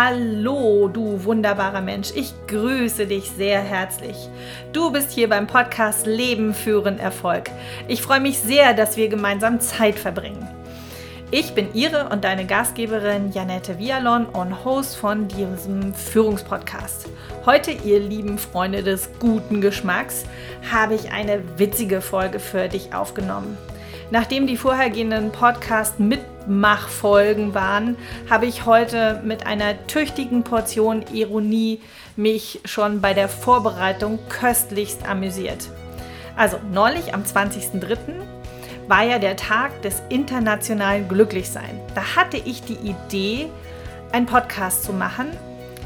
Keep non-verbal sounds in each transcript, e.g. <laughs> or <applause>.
Hallo, du wunderbarer Mensch. Ich grüße dich sehr herzlich. Du bist hier beim Podcast Leben führen Erfolg. Ich freue mich sehr, dass wir gemeinsam Zeit verbringen. Ich bin Ihre und deine Gastgeberin Janette Vialon und Host von diesem Führungspodcast. Heute, ihr lieben Freunde des guten Geschmacks, habe ich eine witzige Folge für dich aufgenommen. Nachdem die vorhergehenden Podcast-Mitmachfolgen waren, habe ich heute mit einer tüchtigen Portion Ironie mich schon bei der Vorbereitung köstlichst amüsiert. Also neulich am 20.03. war ja der Tag des internationalen Glücklichsein. Da hatte ich die Idee, einen Podcast zu machen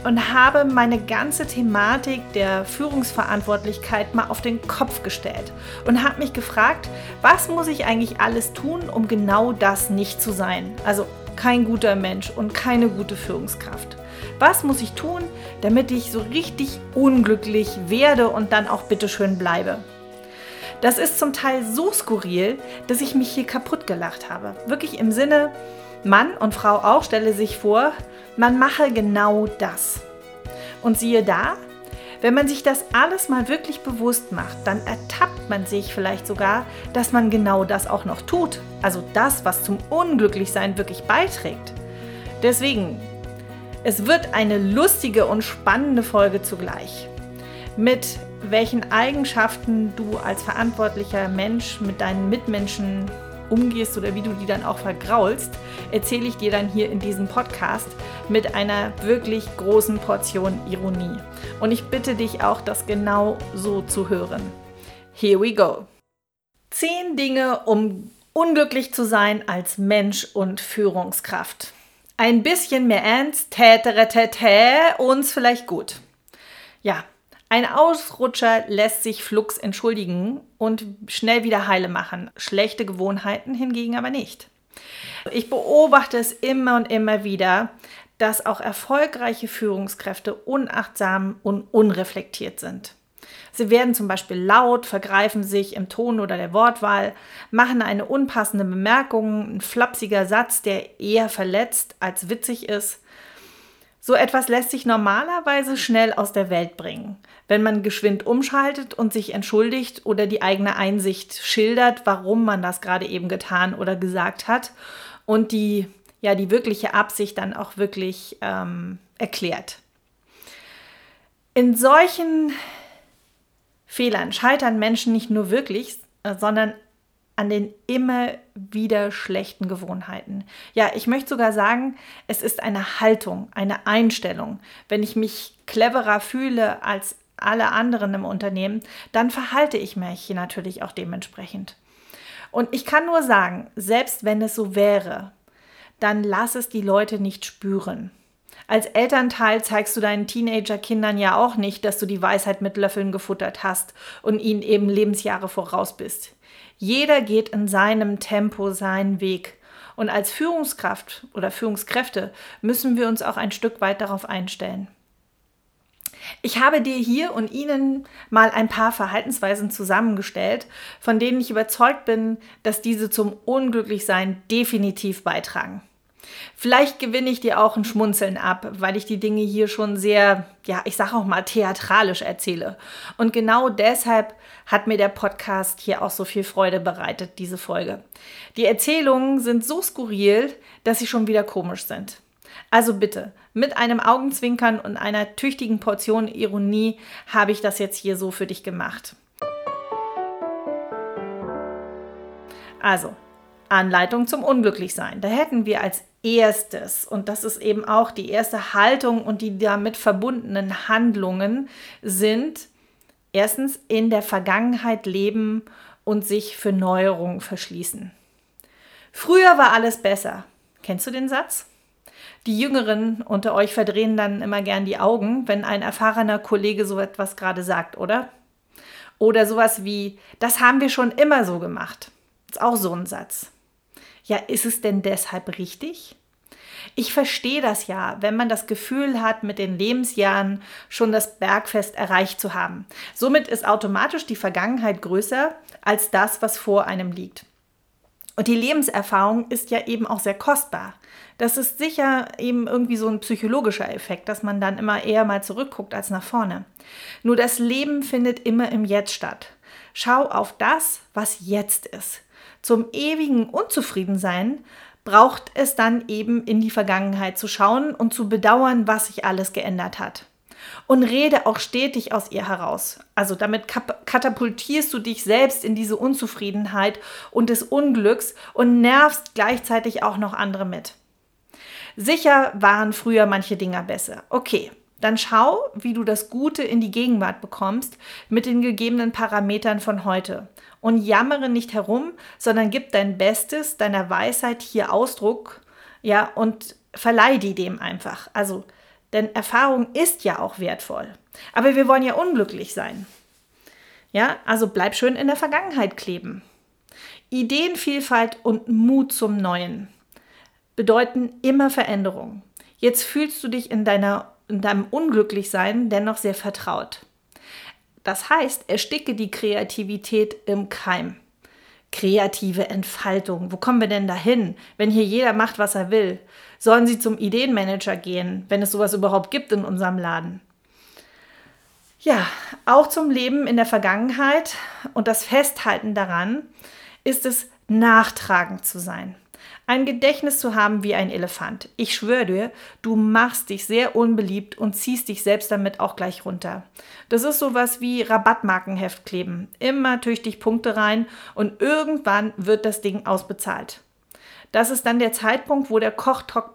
und habe meine ganze Thematik der Führungsverantwortlichkeit mal auf den Kopf gestellt und habe mich gefragt, was muss ich eigentlich alles tun, um genau das nicht zu sein? Also kein guter Mensch und keine gute Führungskraft. Was muss ich tun, damit ich so richtig unglücklich werde und dann auch bitteschön bleibe? Das ist zum Teil so skurril, dass ich mich hier kaputt gelacht habe. Wirklich im Sinne, Mann und Frau auch, stelle sich vor, man mache genau das. Und siehe da, wenn man sich das alles mal wirklich bewusst macht, dann ertappt man sich vielleicht sogar, dass man genau das auch noch tut. Also das, was zum Unglücklichsein wirklich beiträgt. Deswegen, es wird eine lustige und spannende Folge zugleich. Mit welchen Eigenschaften du als verantwortlicher Mensch mit deinen Mitmenschen umgehst oder wie du die dann auch vergraulst, erzähle ich dir dann hier in diesem Podcast mit einer wirklich großen Portion Ironie. Und ich bitte dich auch, das genau so zu hören. Here we go. Zehn Dinge, um unglücklich zu sein als Mensch und Führungskraft. Ein bisschen mehr Ernst tätere uns vielleicht gut. Ja, ein Ausrutscher lässt sich flugs entschuldigen und schnell wieder heile machen. Schlechte Gewohnheiten hingegen aber nicht. Ich beobachte es immer und immer wieder, dass auch erfolgreiche Führungskräfte unachtsam und unreflektiert sind. Sie werden zum Beispiel laut, vergreifen sich im Ton oder der Wortwahl, machen eine unpassende Bemerkung, ein flapsiger Satz, der eher verletzt als witzig ist so etwas lässt sich normalerweise schnell aus der Welt bringen, wenn man geschwind umschaltet und sich entschuldigt oder die eigene Einsicht schildert, warum man das gerade eben getan oder gesagt hat und die, ja, die wirkliche Absicht dann auch wirklich ähm, erklärt. In solchen Fehlern scheitern Menschen nicht nur wirklich, äh, sondern an den immer wieder schlechten Gewohnheiten. Ja, ich möchte sogar sagen, es ist eine Haltung, eine Einstellung. Wenn ich mich cleverer fühle als alle anderen im Unternehmen, dann verhalte ich mich natürlich auch dementsprechend. Und ich kann nur sagen, selbst wenn es so wäre, dann lass es die Leute nicht spüren. Als Elternteil zeigst du deinen Teenager-Kindern ja auch nicht, dass du die Weisheit mit Löffeln gefuttert hast und ihnen eben Lebensjahre voraus bist. Jeder geht in seinem Tempo seinen Weg. Und als Führungskraft oder Führungskräfte müssen wir uns auch ein Stück weit darauf einstellen. Ich habe dir hier und Ihnen mal ein paar Verhaltensweisen zusammengestellt, von denen ich überzeugt bin, dass diese zum Unglücklichsein definitiv beitragen. Vielleicht gewinne ich dir auch ein Schmunzeln ab, weil ich die Dinge hier schon sehr, ja, ich sage auch mal theatralisch erzähle. Und genau deshalb hat mir der Podcast hier auch so viel Freude bereitet, diese Folge. Die Erzählungen sind so skurril, dass sie schon wieder komisch sind. Also bitte, mit einem Augenzwinkern und einer tüchtigen Portion Ironie habe ich das jetzt hier so für dich gemacht. Also, Anleitung zum Unglücklichsein. Da hätten wir als erstes, und das ist eben auch die erste Haltung und die damit verbundenen Handlungen, sind erstens in der Vergangenheit leben und sich für Neuerungen verschließen. Früher war alles besser. Kennst du den Satz? Die Jüngeren unter euch verdrehen dann immer gern die Augen, wenn ein erfahrener Kollege so etwas gerade sagt, oder? Oder sowas wie, das haben wir schon immer so gemacht. ist auch so ein Satz. Ja, ist es denn deshalb richtig? Ich verstehe das ja, wenn man das Gefühl hat, mit den Lebensjahren schon das Bergfest erreicht zu haben. Somit ist automatisch die Vergangenheit größer als das, was vor einem liegt. Und die Lebenserfahrung ist ja eben auch sehr kostbar. Das ist sicher eben irgendwie so ein psychologischer Effekt, dass man dann immer eher mal zurückguckt als nach vorne. Nur das Leben findet immer im Jetzt statt. Schau auf das, was jetzt ist. Zum ewigen Unzufriedensein braucht es dann eben in die Vergangenheit zu schauen und zu bedauern, was sich alles geändert hat. Und rede auch stetig aus ihr heraus. Also damit katapultierst du dich selbst in diese Unzufriedenheit und des Unglücks und nervst gleichzeitig auch noch andere mit. Sicher waren früher manche Dinger besser. Okay, dann schau, wie du das Gute in die Gegenwart bekommst mit den gegebenen Parametern von heute. Und jammere nicht herum, sondern gib dein Bestes, deiner Weisheit hier Ausdruck, ja, und verleih die dem einfach. Also, denn Erfahrung ist ja auch wertvoll. Aber wir wollen ja unglücklich sein. Ja, also bleib schön in der Vergangenheit kleben. Ideenvielfalt und Mut zum Neuen bedeuten immer Veränderung. Jetzt fühlst du dich in, deiner, in deinem Unglücklichsein dennoch sehr vertraut. Das heißt, ersticke die Kreativität im Keim. Kreative Entfaltung. Wo kommen wir denn dahin, wenn hier jeder macht, was er will? Sollen sie zum Ideenmanager gehen, wenn es sowas überhaupt gibt in unserem Laden? Ja, auch zum Leben in der Vergangenheit und das Festhalten daran ist es, nachtragend zu sein. Ein Gedächtnis zu haben wie ein Elefant. Ich schwöre dir, du machst dich sehr unbeliebt und ziehst dich selbst damit auch gleich runter. Das ist sowas wie Rabattmarkenheft kleben. Immer tüchtig Punkte rein und irgendwann wird das Ding ausbezahlt. Das ist dann der Zeitpunkt, wo der Kochtopf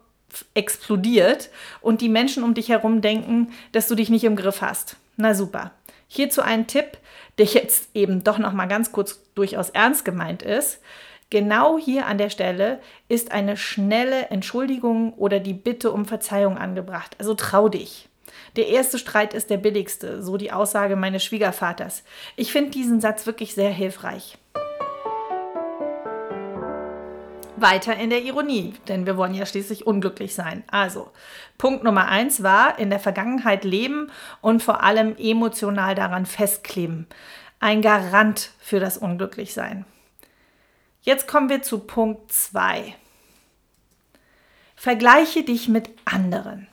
explodiert und die Menschen um dich herum denken, dass du dich nicht im Griff hast. Na super. Hierzu ein Tipp, der jetzt eben doch noch mal ganz kurz durchaus ernst gemeint ist. Genau hier an der Stelle ist eine schnelle Entschuldigung oder die Bitte um Verzeihung angebracht. Also trau dich. Der erste Streit ist der billigste, so die Aussage meines Schwiegervaters. Ich finde diesen Satz wirklich sehr hilfreich. Weiter in der Ironie, denn wir wollen ja schließlich unglücklich sein. Also, Punkt Nummer eins war in der Vergangenheit leben und vor allem emotional daran festkleben. Ein Garant für das Unglücklichsein. Jetzt kommen wir zu Punkt 2. Vergleiche dich mit anderen.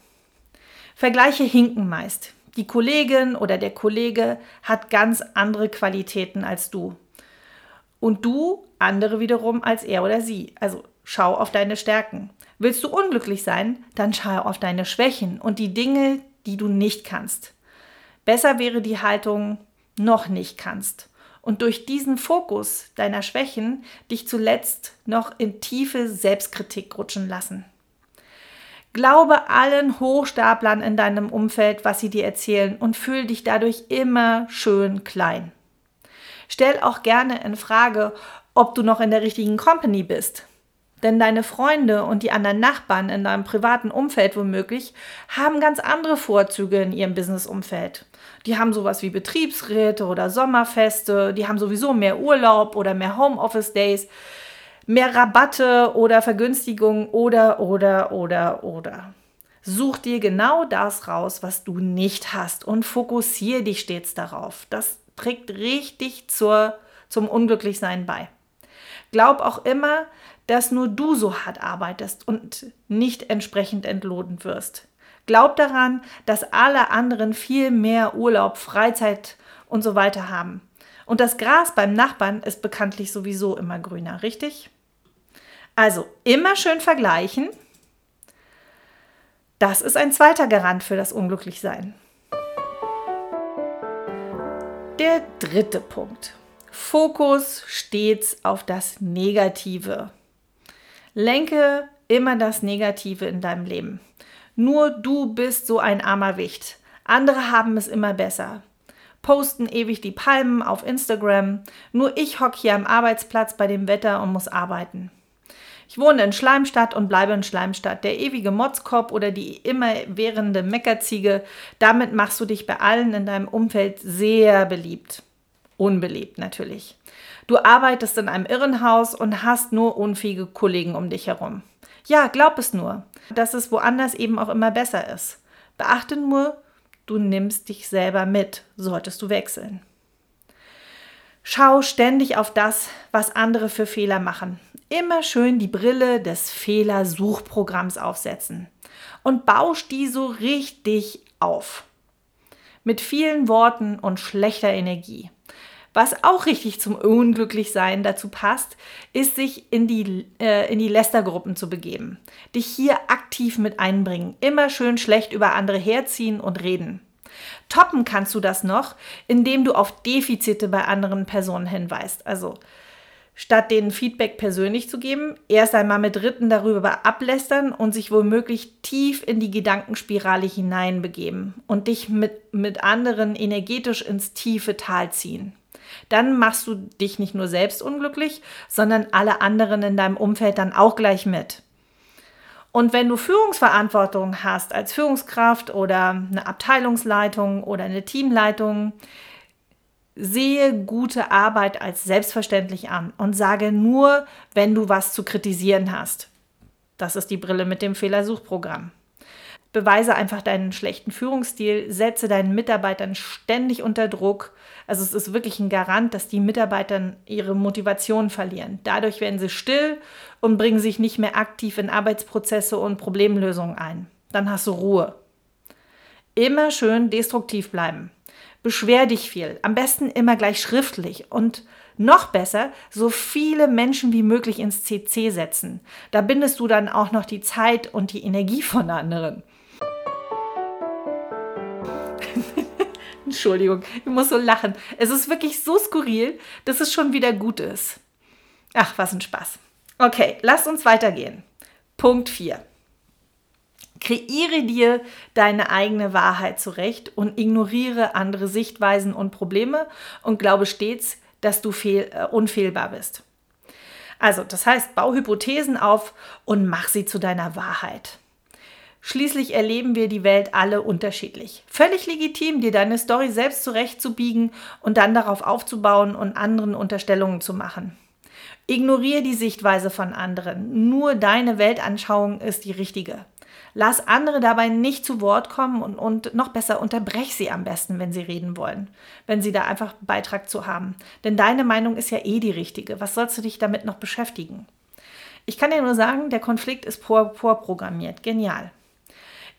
Vergleiche hinken meist. Die Kollegin oder der Kollege hat ganz andere Qualitäten als du. Und du andere wiederum als er oder sie. Also schau auf deine Stärken. Willst du unglücklich sein, dann schau auf deine Schwächen und die Dinge, die du nicht kannst. Besser wäre die Haltung noch nicht kannst und durch diesen Fokus deiner Schwächen dich zuletzt noch in tiefe Selbstkritik rutschen lassen. Glaube allen Hochstaplern in deinem Umfeld, was sie dir erzählen und fühl dich dadurch immer schön klein. Stell auch gerne in Frage, ob du noch in der richtigen Company bist. Denn deine Freunde und die anderen Nachbarn in deinem privaten Umfeld womöglich haben ganz andere Vorzüge in ihrem Businessumfeld. Die haben sowas wie Betriebsräte oder Sommerfeste, die haben sowieso mehr Urlaub oder mehr Homeoffice Days, mehr Rabatte oder Vergünstigungen oder oder oder oder. Such dir genau das raus, was du nicht hast und fokussiere dich stets darauf. Das trägt richtig zur, zum Unglücklichsein bei. Glaub auch immer, dass nur du so hart arbeitest und nicht entsprechend entlohnt wirst. Glaub daran, dass alle anderen viel mehr Urlaub, Freizeit und so weiter haben. Und das Gras beim Nachbarn ist bekanntlich sowieso immer grüner, richtig? Also immer schön vergleichen. Das ist ein zweiter Garant für das Unglücklichsein. Der dritte Punkt. Fokus stets auf das Negative. Lenke immer das Negative in deinem Leben. Nur du bist so ein armer Wicht. Andere haben es immer besser. Posten ewig die Palmen auf Instagram. Nur ich hock hier am Arbeitsplatz bei dem Wetter und muss arbeiten. Ich wohne in Schleimstadt und bleibe in Schleimstadt. Der ewige Motzkopf oder die immerwährende Meckerziege, damit machst du dich bei allen in deinem Umfeld sehr beliebt. Unbeliebt natürlich. Du arbeitest in einem Irrenhaus und hast nur unfähige Kollegen um dich herum. Ja, glaub es nur, dass es woanders eben auch immer besser ist. Beachte nur, du nimmst dich selber mit, solltest du wechseln. Schau ständig auf das, was andere für Fehler machen. immer schön die Brille des Fehlersuchprogramms aufsetzen und bausch die so richtig auf. Mit vielen Worten und schlechter Energie. Was auch richtig zum Unglücklichsein dazu passt, ist, sich in die, äh, in die Lästergruppen zu begeben. Dich hier aktiv mit einbringen. Immer schön schlecht über andere herziehen und reden. Toppen kannst du das noch, indem du auf Defizite bei anderen Personen hinweist. Also statt denen Feedback persönlich zu geben, erst einmal mit Dritten darüber ablästern und sich womöglich tief in die Gedankenspirale hineinbegeben und dich mit, mit anderen energetisch ins tiefe Tal ziehen. Dann machst du dich nicht nur selbst unglücklich, sondern alle anderen in deinem Umfeld dann auch gleich mit. Und wenn du Führungsverantwortung hast als Führungskraft oder eine Abteilungsleitung oder eine Teamleitung, sehe gute Arbeit als selbstverständlich an und sage nur, wenn du was zu kritisieren hast. Das ist die Brille mit dem Fehlersuchprogramm. Beweise einfach deinen schlechten Führungsstil, setze deinen Mitarbeitern ständig unter Druck. Also es ist wirklich ein Garant, dass die Mitarbeiter ihre Motivation verlieren. Dadurch werden sie still und bringen sich nicht mehr aktiv in Arbeitsprozesse und Problemlösungen ein. Dann hast du Ruhe. Immer schön destruktiv bleiben. Beschwer dich viel. Am besten immer gleich schriftlich und noch besser, so viele Menschen wie möglich ins CC setzen. Da bindest du dann auch noch die Zeit und die Energie von anderen. Entschuldigung, ich muss so lachen. Es ist wirklich so skurril, dass es schon wieder gut ist. Ach, was ein Spaß. Okay, lasst uns weitergehen. Punkt 4. Kreiere dir deine eigene Wahrheit zurecht und ignoriere andere Sichtweisen und Probleme und glaube stets, dass du fehl, äh, unfehlbar bist. Also, das heißt, bau Hypothesen auf und mach sie zu deiner Wahrheit. Schließlich erleben wir die Welt alle unterschiedlich. Völlig legitim, dir deine Story selbst zurechtzubiegen und dann darauf aufzubauen und anderen Unterstellungen zu machen. Ignoriere die Sichtweise von anderen. Nur deine Weltanschauung ist die richtige. Lass andere dabei nicht zu Wort kommen und, und noch besser unterbrech sie am besten, wenn sie reden wollen, wenn sie da einfach Beitrag zu haben. Denn deine Meinung ist ja eh die richtige. Was sollst du dich damit noch beschäftigen? Ich kann dir nur sagen, der Konflikt ist vorprogrammiert. Genial.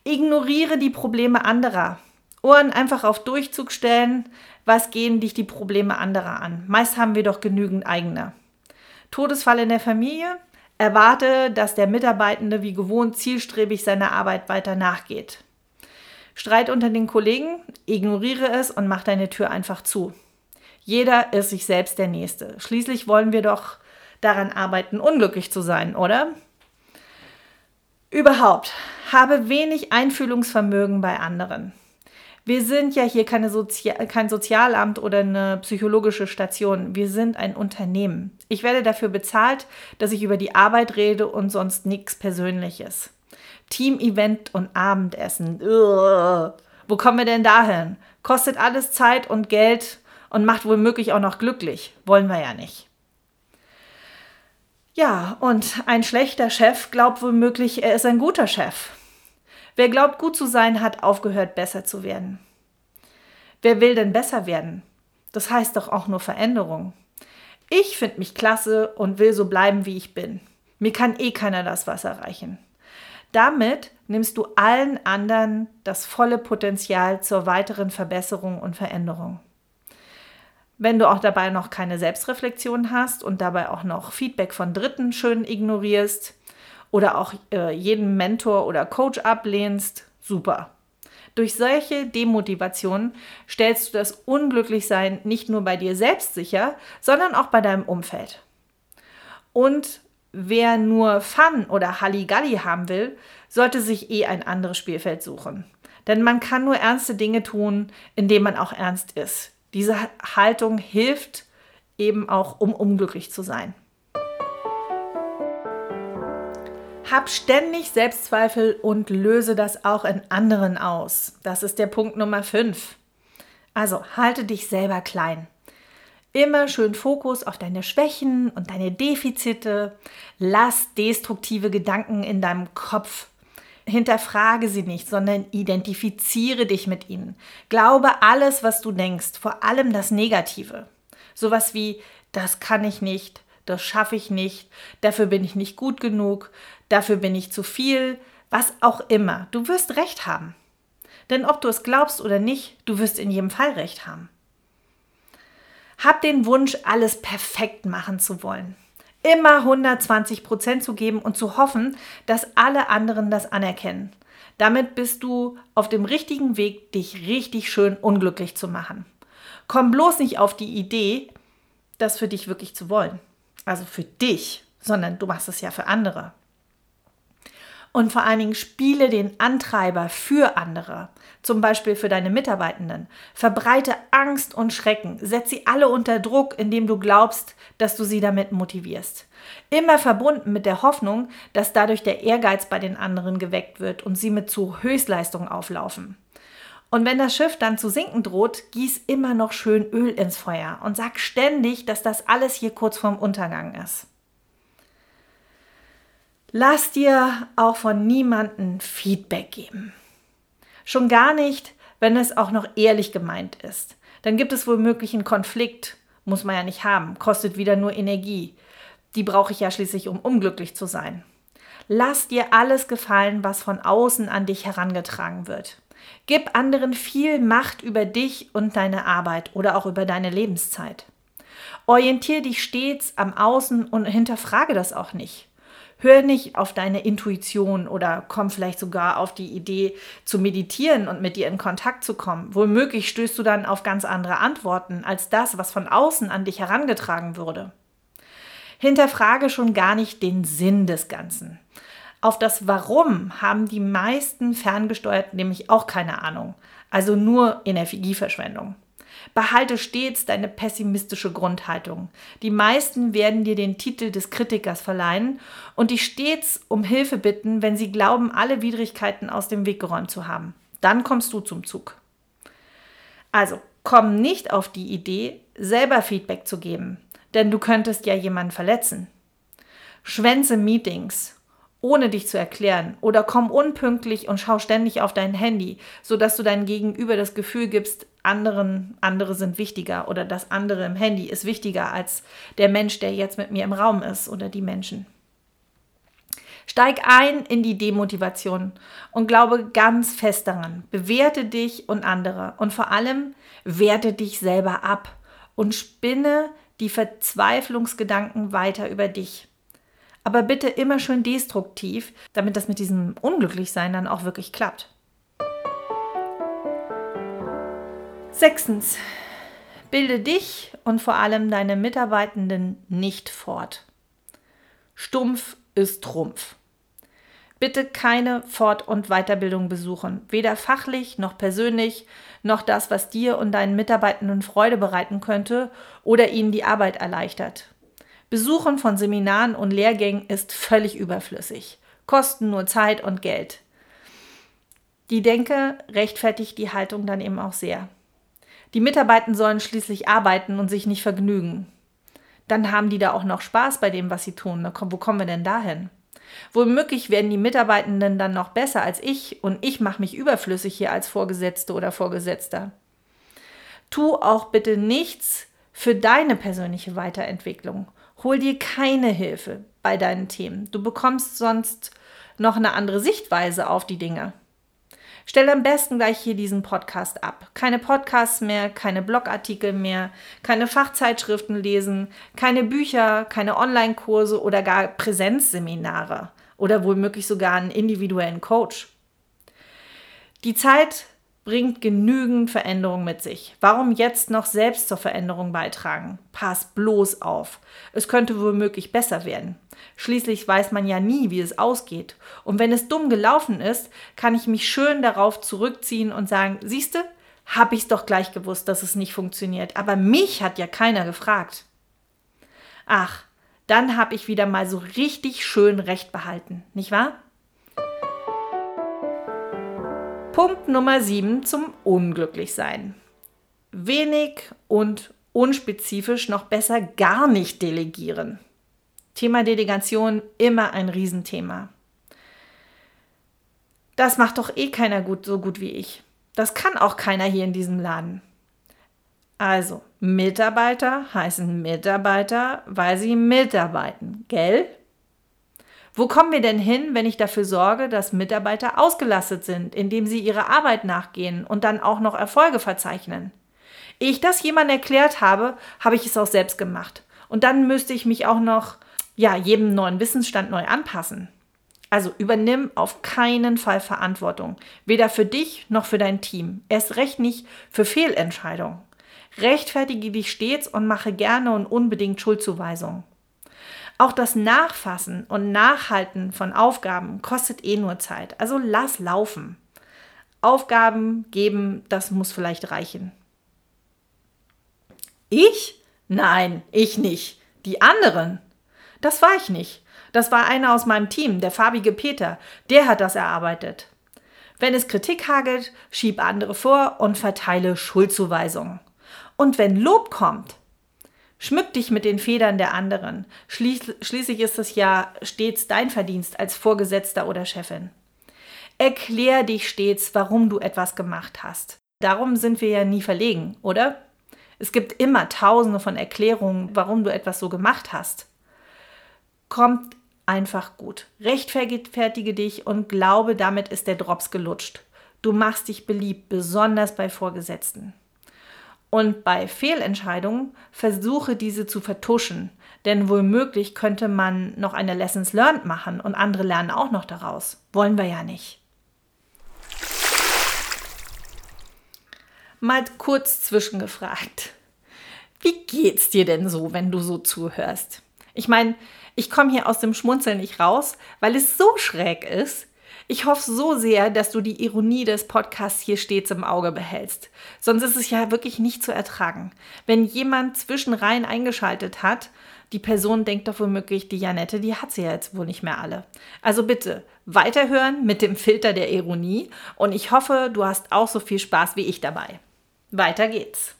Ignoriere die Probleme anderer. Ohren einfach auf Durchzug stellen. Was gehen dich die Probleme anderer an? Meist haben wir doch genügend eigene. Todesfall in der Familie, erwarte, dass der Mitarbeitende wie gewohnt zielstrebig seiner Arbeit weiter nachgeht. Streit unter den Kollegen, ignoriere es und mach deine Tür einfach zu. Jeder ist sich selbst der Nächste. Schließlich wollen wir doch daran arbeiten, unglücklich zu sein, oder? Überhaupt, habe wenig Einfühlungsvermögen bei anderen. Wir sind ja hier keine Sozi kein Sozialamt oder eine psychologische Station. Wir sind ein Unternehmen. Ich werde dafür bezahlt, dass ich über die Arbeit rede und sonst nichts Persönliches. Team-Event und Abendessen. Ugh. Wo kommen wir denn dahin? Kostet alles Zeit und Geld und macht womöglich auch noch glücklich. Wollen wir ja nicht. Ja, und ein schlechter Chef glaubt womöglich, er ist ein guter Chef. Wer glaubt, gut zu sein, hat aufgehört, besser zu werden. Wer will denn besser werden? Das heißt doch auch nur Veränderung. Ich finde mich klasse und will so bleiben, wie ich bin. Mir kann eh keiner das Wasser reichen. Damit nimmst du allen anderen das volle Potenzial zur weiteren Verbesserung und Veränderung. Wenn du auch dabei noch keine Selbstreflexion hast und dabei auch noch Feedback von Dritten schön ignorierst, oder auch äh, jeden Mentor oder Coach ablehnst, super. Durch solche Demotivationen stellst du das Unglücklichsein nicht nur bei dir selbst sicher, sondern auch bei deinem Umfeld. Und wer nur Fun oder Halligalli haben will, sollte sich eh ein anderes Spielfeld suchen. Denn man kann nur ernste Dinge tun, indem man auch ernst ist. Diese Haltung hilft eben auch, um unglücklich zu sein. Hab ständig Selbstzweifel und löse das auch in anderen aus. Das ist der Punkt Nummer 5. Also halte dich selber klein. Immer schön Fokus auf deine Schwächen und deine Defizite. Lass destruktive Gedanken in deinem Kopf. Hinterfrage sie nicht, sondern identifiziere dich mit ihnen. Glaube alles, was du denkst, vor allem das Negative. Sowas wie, das kann ich nicht, das schaffe ich nicht, dafür bin ich nicht gut genug, dafür bin ich zu viel, was auch immer. Du wirst recht haben. Denn ob du es glaubst oder nicht, du wirst in jedem Fall recht haben. Hab den Wunsch, alles perfekt machen zu wollen. Immer 120 Prozent zu geben und zu hoffen, dass alle anderen das anerkennen. Damit bist du auf dem richtigen Weg, dich richtig schön unglücklich zu machen. Komm bloß nicht auf die Idee, das für dich wirklich zu wollen. Also für dich, sondern du machst es ja für andere. Und vor allen Dingen spiele den Antreiber für andere, zum Beispiel für deine Mitarbeitenden. Verbreite Angst und Schrecken, setz sie alle unter Druck, indem du glaubst, dass du sie damit motivierst. Immer verbunden mit der Hoffnung, dass dadurch der Ehrgeiz bei den anderen geweckt wird und sie mit zu Höchstleistungen auflaufen. Und wenn das Schiff dann zu sinken droht, gieß immer noch schön Öl ins Feuer und sag ständig, dass das alles hier kurz vorm Untergang ist. Lass dir auch von niemandem Feedback geben. Schon gar nicht, wenn es auch noch ehrlich gemeint ist. Dann gibt es womöglich einen Konflikt, muss man ja nicht haben, kostet wieder nur Energie. Die brauche ich ja schließlich, um unglücklich zu sein. Lass dir alles gefallen, was von außen an dich herangetragen wird. Gib anderen viel Macht über dich und deine Arbeit oder auch über deine Lebenszeit. Orientiere dich stets am Außen und hinterfrage das auch nicht. Hör nicht auf deine Intuition oder komm vielleicht sogar auf die Idee zu meditieren und mit dir in Kontakt zu kommen. Womöglich stößt du dann auf ganz andere Antworten als das, was von außen an dich herangetragen würde. Hinterfrage schon gar nicht den Sinn des Ganzen. Auf das Warum haben die meisten ferngesteuert nämlich auch keine Ahnung. Also nur Energieverschwendung. Behalte stets deine pessimistische Grundhaltung. Die meisten werden dir den Titel des Kritikers verleihen und dich stets um Hilfe bitten, wenn sie glauben, alle Widrigkeiten aus dem Weg geräumt zu haben. Dann kommst du zum Zug. Also, komm nicht auf die Idee, selber Feedback zu geben, denn du könntest ja jemanden verletzen. Schwänze Meetings, ohne dich zu erklären oder komm unpünktlich und schau ständig auf dein Handy, sodass du deinem Gegenüber das Gefühl gibst, anderen, andere sind wichtiger oder das andere im Handy ist wichtiger als der Mensch, der jetzt mit mir im Raum ist oder die Menschen. Steig ein in die Demotivation und glaube ganz fest daran. Bewerte dich und andere und vor allem werte dich selber ab und spinne die Verzweiflungsgedanken weiter über dich. Aber bitte immer schön destruktiv, damit das mit diesem Unglücklichsein dann auch wirklich klappt. Sechstens, bilde dich und vor allem deine Mitarbeitenden nicht fort. Stumpf ist Trumpf. Bitte keine Fort- und Weiterbildung besuchen, weder fachlich noch persönlich, noch das, was dir und deinen Mitarbeitenden Freude bereiten könnte oder ihnen die Arbeit erleichtert. Besuchen von Seminaren und Lehrgängen ist völlig überflüssig, kosten nur Zeit und Geld. Die Denke rechtfertigt die Haltung dann eben auch sehr. Die Mitarbeiter sollen schließlich arbeiten und sich nicht vergnügen. Dann haben die da auch noch Spaß bei dem, was sie tun. Wo kommen wir denn dahin? Womöglich werden die Mitarbeitenden dann noch besser als ich und ich mache mich überflüssig hier als Vorgesetzte oder Vorgesetzter. Tu auch bitte nichts für deine persönliche Weiterentwicklung. Hol dir keine Hilfe bei deinen Themen. Du bekommst sonst noch eine andere Sichtweise auf die Dinge. Stell am besten gleich hier diesen Podcast ab. Keine Podcasts mehr, keine Blogartikel mehr, keine Fachzeitschriften lesen, keine Bücher, keine Online-Kurse oder gar Präsenzseminare oder womöglich sogar einen individuellen Coach. Die Zeit bringt genügend Veränderung mit sich. Warum jetzt noch selbst zur Veränderung beitragen? Pass bloß auf. Es könnte womöglich besser werden. Schließlich weiß man ja nie, wie es ausgeht. Und wenn es dumm gelaufen ist, kann ich mich schön darauf zurückziehen und sagen, siehste, habe ich es doch gleich gewusst, dass es nicht funktioniert. Aber mich hat ja keiner gefragt. Ach, dann habe ich wieder mal so richtig schön recht behalten, nicht wahr? Punkt Nummer 7 zum Unglücklichsein. Wenig und unspezifisch noch besser gar nicht delegieren. Thema Delegation immer ein Riesenthema. Das macht doch eh keiner gut, so gut wie ich. Das kann auch keiner hier in diesem Laden. Also, Mitarbeiter heißen Mitarbeiter, weil sie mitarbeiten, gell? Wo kommen wir denn hin, wenn ich dafür sorge, dass Mitarbeiter ausgelastet sind, indem sie ihrer Arbeit nachgehen und dann auch noch Erfolge verzeichnen? Ehe ich das jemandem erklärt habe, habe ich es auch selbst gemacht. Und dann müsste ich mich auch noch, ja, jedem neuen Wissensstand neu anpassen. Also übernimm auf keinen Fall Verantwortung, weder für dich noch für dein Team, erst recht nicht für Fehlentscheidungen. Rechtfertige dich stets und mache gerne und unbedingt Schuldzuweisungen. Auch das Nachfassen und Nachhalten von Aufgaben kostet eh nur Zeit, also lass laufen. Aufgaben geben, das muss vielleicht reichen. Ich? Nein, ich nicht. Die anderen? Das war ich nicht. Das war einer aus meinem Team, der farbige Peter. Der hat das erarbeitet. Wenn es Kritik hagelt, schieb andere vor und verteile Schuldzuweisungen. Und wenn Lob kommt, schmück dich mit den Federn der anderen. Schließ, schließlich ist es ja stets dein Verdienst als Vorgesetzter oder Chefin. Erklär dich stets, warum du etwas gemacht hast. Darum sind wir ja nie verlegen, oder? Es gibt immer tausende von Erklärungen, warum du etwas so gemacht hast. Kommt einfach gut. Rechtfertige dich und glaube, damit ist der Drops gelutscht. Du machst dich beliebt, besonders bei Vorgesetzten. Und bei Fehlentscheidungen versuche diese zu vertuschen, denn womöglich könnte man noch eine Lessons Learned machen und andere lernen auch noch daraus. Wollen wir ja nicht. Mal kurz zwischengefragt. Wie geht's dir denn so, wenn du so zuhörst? Ich meine, ich komme hier aus dem Schmunzeln nicht raus, weil es so schräg ist, ich hoffe so sehr, dass du die Ironie des Podcasts hier stets im Auge behältst. Sonst ist es ja wirklich nicht zu ertragen. Wenn jemand zwischenrein eingeschaltet hat, die Person denkt doch womöglich, die Janette, die hat sie ja jetzt wohl nicht mehr alle. Also bitte weiterhören mit dem Filter der Ironie und ich hoffe, du hast auch so viel Spaß wie ich dabei. Weiter geht's.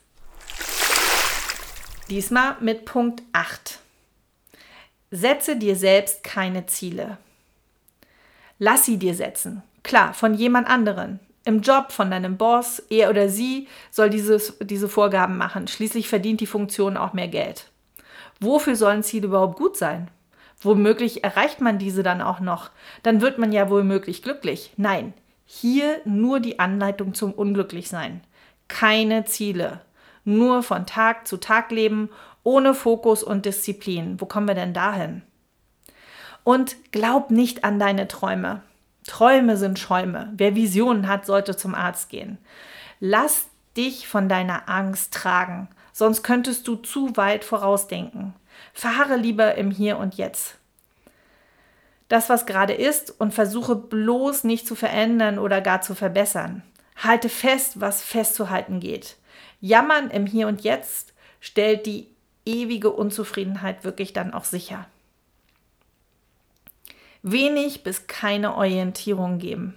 Diesmal mit Punkt 8. Setze dir selbst keine Ziele. Lass sie dir setzen. Klar, von jemand anderen. Im Job von deinem Boss, er oder sie soll dieses, diese Vorgaben machen. Schließlich verdient die Funktion auch mehr Geld. Wofür sollen Ziele überhaupt gut sein? Womöglich erreicht man diese dann auch noch. Dann wird man ja womöglich glücklich. Nein, hier nur die Anleitung zum Unglücklichsein. Keine Ziele. Nur von Tag zu Tag leben, ohne Fokus und Disziplin. Wo kommen wir denn dahin? Und glaub nicht an deine Träume. Träume sind Schäume. Wer Visionen hat, sollte zum Arzt gehen. Lass dich von deiner Angst tragen, sonst könntest du zu weit vorausdenken. Verharre lieber im Hier und Jetzt. Das, was gerade ist, und versuche bloß nicht zu verändern oder gar zu verbessern. Halte fest, was festzuhalten geht. Jammern im Hier und Jetzt stellt die ewige Unzufriedenheit wirklich dann auch sicher wenig bis keine Orientierung geben.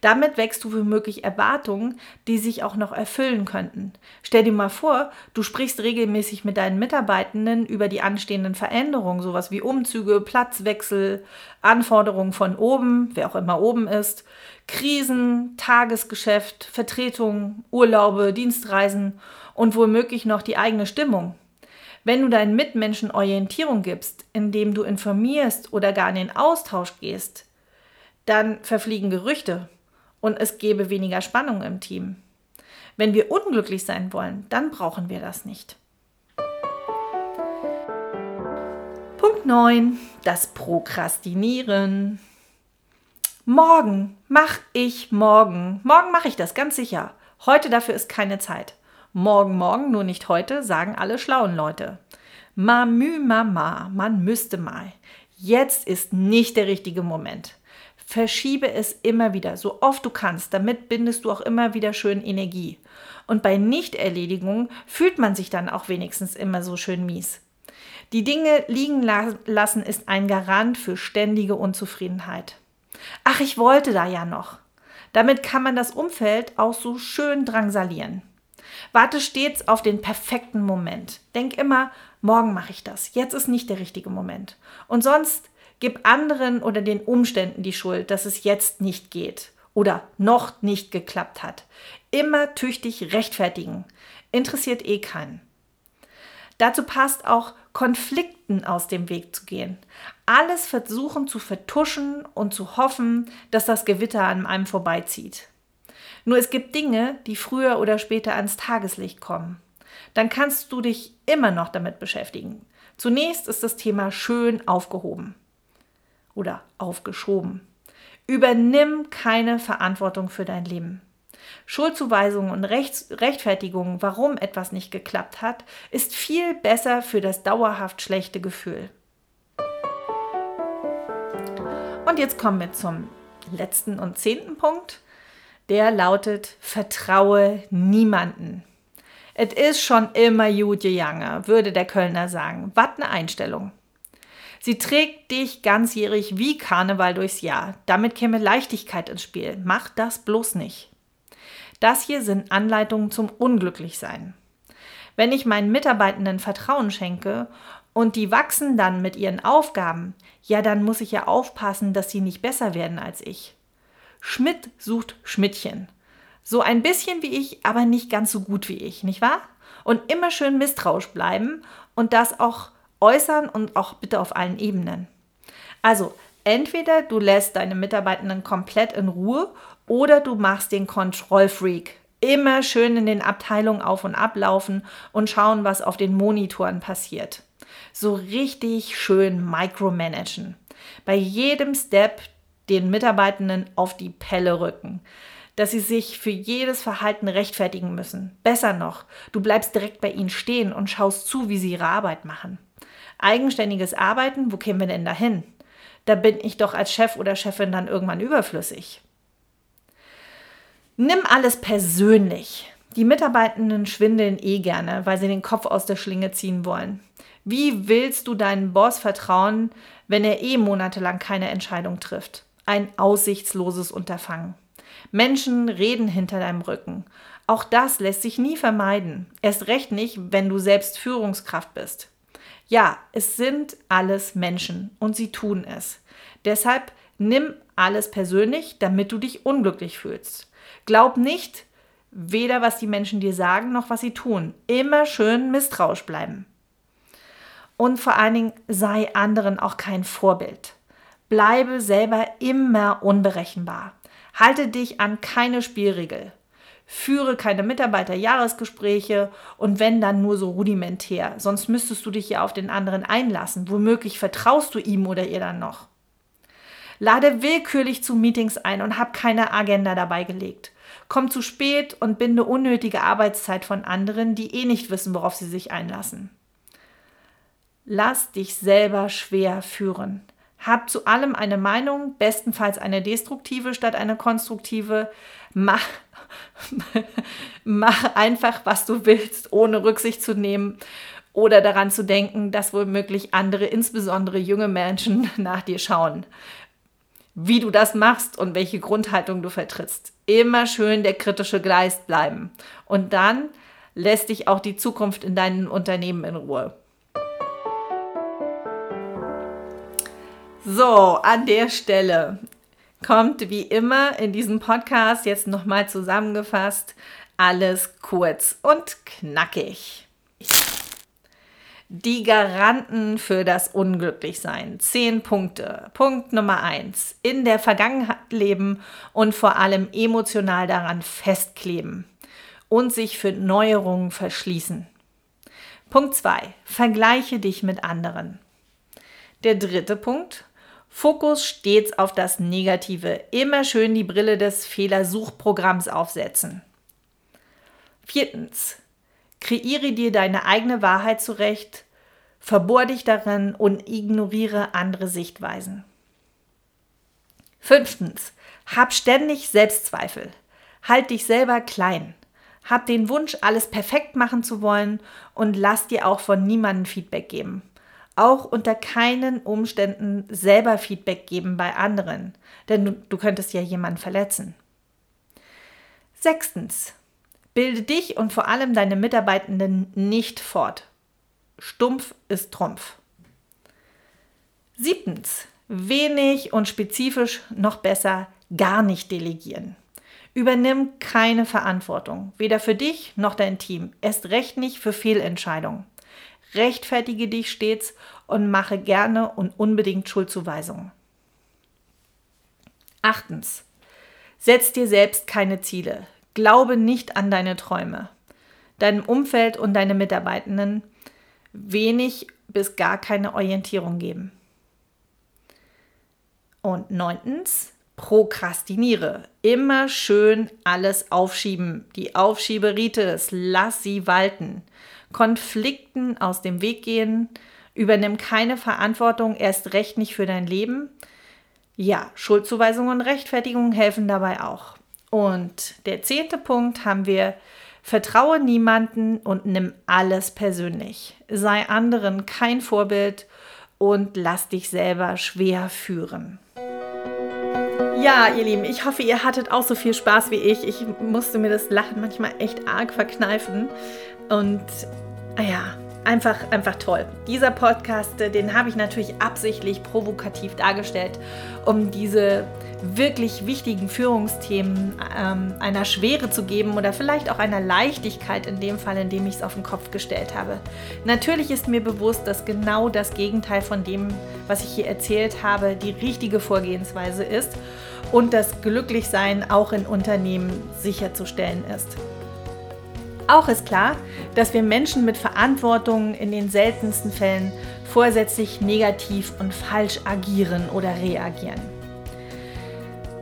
Damit wächst du womöglich Erwartungen, die sich auch noch erfüllen könnten. Stell dir mal vor, du sprichst regelmäßig mit deinen Mitarbeitenden über die anstehenden Veränderungen, sowas wie Umzüge, Platzwechsel, Anforderungen von oben, wer auch immer oben ist, Krisen, Tagesgeschäft, Vertretungen, Urlaube, Dienstreisen und womöglich noch die eigene Stimmung. Wenn du deinen Mitmenschen Orientierung gibst, indem du informierst oder gar in den Austausch gehst, dann verfliegen Gerüchte und es gäbe weniger Spannung im Team. Wenn wir unglücklich sein wollen, dann brauchen wir das nicht. Punkt 9. Das Prokrastinieren. Morgen mache ich morgen. Morgen mache ich das ganz sicher. Heute dafür ist keine Zeit. Morgen, morgen, nur nicht heute, sagen alle schlauen Leute. Mamü, Mama, man müsste mal. Jetzt ist nicht der richtige Moment. Verschiebe es immer wieder, so oft du kannst, damit bindest du auch immer wieder schön Energie. Und bei Nichterledigung fühlt man sich dann auch wenigstens immer so schön mies. Die Dinge liegen lassen ist ein Garant für ständige Unzufriedenheit. Ach, ich wollte da ja noch. Damit kann man das Umfeld auch so schön drangsalieren. Warte stets auf den perfekten Moment. Denk immer, morgen mache ich das. Jetzt ist nicht der richtige Moment. Und sonst gib anderen oder den Umständen die Schuld, dass es jetzt nicht geht oder noch nicht geklappt hat. Immer tüchtig rechtfertigen. Interessiert eh keinen. Dazu passt auch, Konflikten aus dem Weg zu gehen. Alles versuchen zu vertuschen und zu hoffen, dass das Gewitter an einem vorbeizieht. Nur es gibt Dinge, die früher oder später ans Tageslicht kommen. Dann kannst du dich immer noch damit beschäftigen. Zunächst ist das Thema schön aufgehoben oder aufgeschoben. Übernimm keine Verantwortung für dein Leben. Schuldzuweisungen und Rechts Rechtfertigungen, warum etwas nicht geklappt hat, ist viel besser für das dauerhaft schlechte Gefühl. Und jetzt kommen wir zum letzten und zehnten Punkt. Der lautet, vertraue niemanden. Es ist schon immer gut gegangen, würde der Kölner sagen. Was eine Einstellung. Sie trägt dich ganzjährig wie Karneval durchs Jahr. Damit käme Leichtigkeit ins Spiel. Mach das bloß nicht. Das hier sind Anleitungen zum Unglücklichsein. Wenn ich meinen Mitarbeitenden Vertrauen schenke und die wachsen dann mit ihren Aufgaben, ja, dann muss ich ja aufpassen, dass sie nicht besser werden als ich. Schmidt sucht Schmidtchen. So ein bisschen wie ich, aber nicht ganz so gut wie ich, nicht wahr? Und immer schön misstrauisch bleiben und das auch äußern und auch bitte auf allen Ebenen. Also, entweder du lässt deine Mitarbeitenden komplett in Ruhe oder du machst den Kontrollfreak. Immer schön in den Abteilungen auf und ablaufen und schauen, was auf den Monitoren passiert. So richtig schön micromanagen. Bei jedem Step den Mitarbeitenden auf die Pelle rücken dass sie sich für jedes Verhalten rechtfertigen müssen. Besser noch, du bleibst direkt bei ihnen stehen und schaust zu, wie sie ihre Arbeit machen. Eigenständiges Arbeiten, wo kämen wir denn dahin? Da bin ich doch als Chef oder Chefin dann irgendwann überflüssig. Nimm alles persönlich. Die Mitarbeitenden schwindeln eh gerne, weil sie den Kopf aus der Schlinge ziehen wollen. Wie willst du deinem Boss vertrauen, wenn er eh monatelang keine Entscheidung trifft? Ein aussichtsloses Unterfangen. Menschen reden hinter deinem Rücken. Auch das lässt sich nie vermeiden. Erst recht nicht, wenn du selbst Führungskraft bist. Ja, es sind alles Menschen und sie tun es. Deshalb nimm alles persönlich, damit du dich unglücklich fühlst. Glaub nicht, weder was die Menschen dir sagen noch was sie tun. Immer schön misstrauisch bleiben. Und vor allen Dingen sei anderen auch kein Vorbild. Bleibe selber immer unberechenbar. Halte dich an keine Spielregel. Führe keine Mitarbeiterjahresgespräche und wenn dann nur so rudimentär. Sonst müsstest du dich ja auf den anderen einlassen. Womöglich vertraust du ihm oder ihr dann noch. Lade willkürlich zu Meetings ein und hab keine Agenda dabei gelegt. Komm zu spät und binde unnötige Arbeitszeit von anderen, die eh nicht wissen, worauf sie sich einlassen. Lass dich selber schwer führen. Hab zu allem eine Meinung, bestenfalls eine destruktive statt eine konstruktive. Mach, <laughs> mach einfach, was du willst, ohne Rücksicht zu nehmen oder daran zu denken, dass womöglich andere, insbesondere junge Menschen, <laughs> nach dir schauen. Wie du das machst und welche Grundhaltung du vertrittst. Immer schön der kritische Geist bleiben. Und dann lässt dich auch die Zukunft in deinem Unternehmen in Ruhe. So, an der Stelle kommt wie immer in diesem Podcast jetzt nochmal zusammengefasst alles kurz und knackig. Die Garanten für das Unglücklichsein. Zehn Punkte. Punkt Nummer eins. In der Vergangenheit leben und vor allem emotional daran festkleben und sich für Neuerungen verschließen. Punkt zwei. Vergleiche dich mit anderen. Der dritte Punkt. Fokus stets auf das Negative. Immer schön die Brille des Fehlersuchprogramms aufsetzen. Viertens. Kreiere dir deine eigene Wahrheit zurecht, verbohr dich darin und ignoriere andere Sichtweisen. Fünftens. Hab ständig Selbstzweifel. Halt dich selber klein. Hab den Wunsch, alles perfekt machen zu wollen und lass dir auch von niemandem Feedback geben auch unter keinen Umständen selber Feedback geben bei anderen, denn du, du könntest ja jemanden verletzen. Sechstens, bilde dich und vor allem deine Mitarbeitenden nicht fort. Stumpf ist Trumpf. Siebtens, wenig und spezifisch noch besser gar nicht delegieren. Übernimm keine Verantwortung, weder für dich noch dein Team, erst recht nicht für Fehlentscheidungen. Rechtfertige dich stets und mache gerne und unbedingt Schuldzuweisungen. Achtens. Setz dir selbst keine Ziele. Glaube nicht an deine Träume. Deinem Umfeld und deine Mitarbeitenden wenig bis gar keine Orientierung geben. Und neuntens, prokrastiniere. Immer schön alles aufschieben. Die Aufschieberitis, lass sie walten. Konflikten aus dem Weg gehen. Übernimm keine Verantwortung, erst recht nicht für dein Leben. Ja, Schuldzuweisungen und Rechtfertigungen helfen dabei auch. Und der zehnte Punkt haben wir, vertraue niemanden und nimm alles persönlich. Sei anderen kein Vorbild und lass dich selber schwer führen. Ja, ihr Lieben, ich hoffe, ihr hattet auch so viel Spaß wie ich. Ich musste mir das Lachen manchmal echt arg verkneifen. Und ja, einfach, einfach toll. Dieser Podcast, den habe ich natürlich absichtlich provokativ dargestellt, um diese wirklich wichtigen Führungsthemen ähm, einer Schwere zu geben oder vielleicht auch einer Leichtigkeit in dem Fall, in dem ich es auf den Kopf gestellt habe. Natürlich ist mir bewusst, dass genau das Gegenteil von dem, was ich hier erzählt habe, die richtige Vorgehensweise ist und das Glücklichsein auch in Unternehmen sicherzustellen ist. Auch ist klar, dass wir Menschen mit Verantwortung in den seltensten Fällen vorsätzlich negativ und falsch agieren oder reagieren.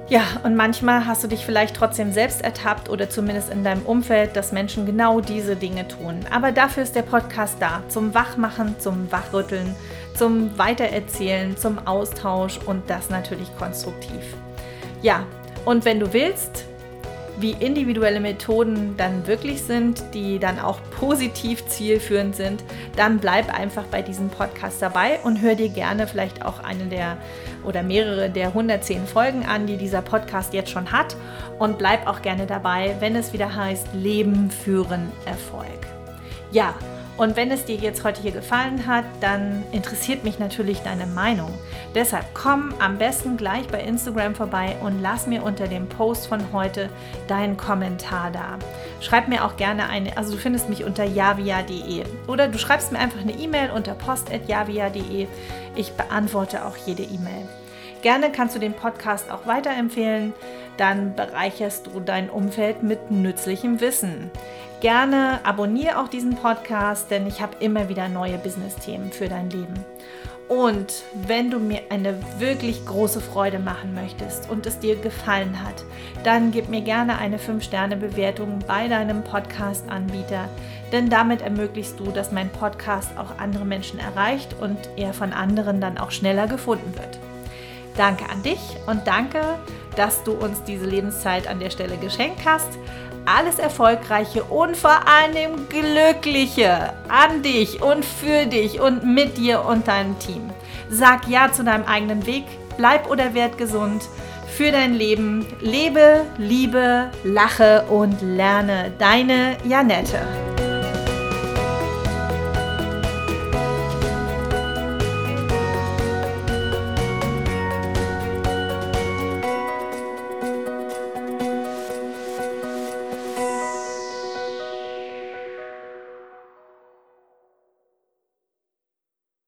Ja, und manchmal hast du dich vielleicht trotzdem selbst ertappt oder zumindest in deinem Umfeld, dass Menschen genau diese Dinge tun. Aber dafür ist der Podcast da, zum Wachmachen, zum Wachrütteln, zum Weitererzählen, zum Austausch und das natürlich konstruktiv. Ja, und wenn du willst, wie individuelle Methoden dann wirklich sind, die dann auch positiv zielführend sind, dann bleib einfach bei diesem Podcast dabei und hör dir gerne vielleicht auch eine der oder mehrere der 110 Folgen an, die dieser Podcast jetzt schon hat und bleib auch gerne dabei, wenn es wieder heißt Leben führen Erfolg. Ja, und wenn es dir jetzt heute hier gefallen hat, dann interessiert mich natürlich deine Meinung. Deshalb komm am besten gleich bei Instagram vorbei und lass mir unter dem Post von heute deinen Kommentar da. Schreib mir auch gerne eine, also du findest mich unter javia.de oder du schreibst mir einfach eine E-Mail unter post.javia.de. Ich beantworte auch jede E-Mail. Gerne kannst du den Podcast auch weiterempfehlen, dann bereicherst du dein Umfeld mit nützlichem Wissen. Gerne abonniere auch diesen Podcast, denn ich habe immer wieder neue Business-Themen für dein Leben. Und wenn du mir eine wirklich große Freude machen möchtest und es dir gefallen hat, dann gib mir gerne eine 5-Sterne-Bewertung bei deinem Podcast-Anbieter, denn damit ermöglichst du, dass mein Podcast auch andere Menschen erreicht und er von anderen dann auch schneller gefunden wird. Danke an dich und danke, dass du uns diese Lebenszeit an der Stelle geschenkt hast alles Erfolgreiche und vor allem Glückliche an dich und für dich und mit dir und deinem Team. Sag Ja zu deinem eigenen Weg, bleib oder werd gesund für dein Leben. Lebe, liebe, lache und lerne. Deine Janette.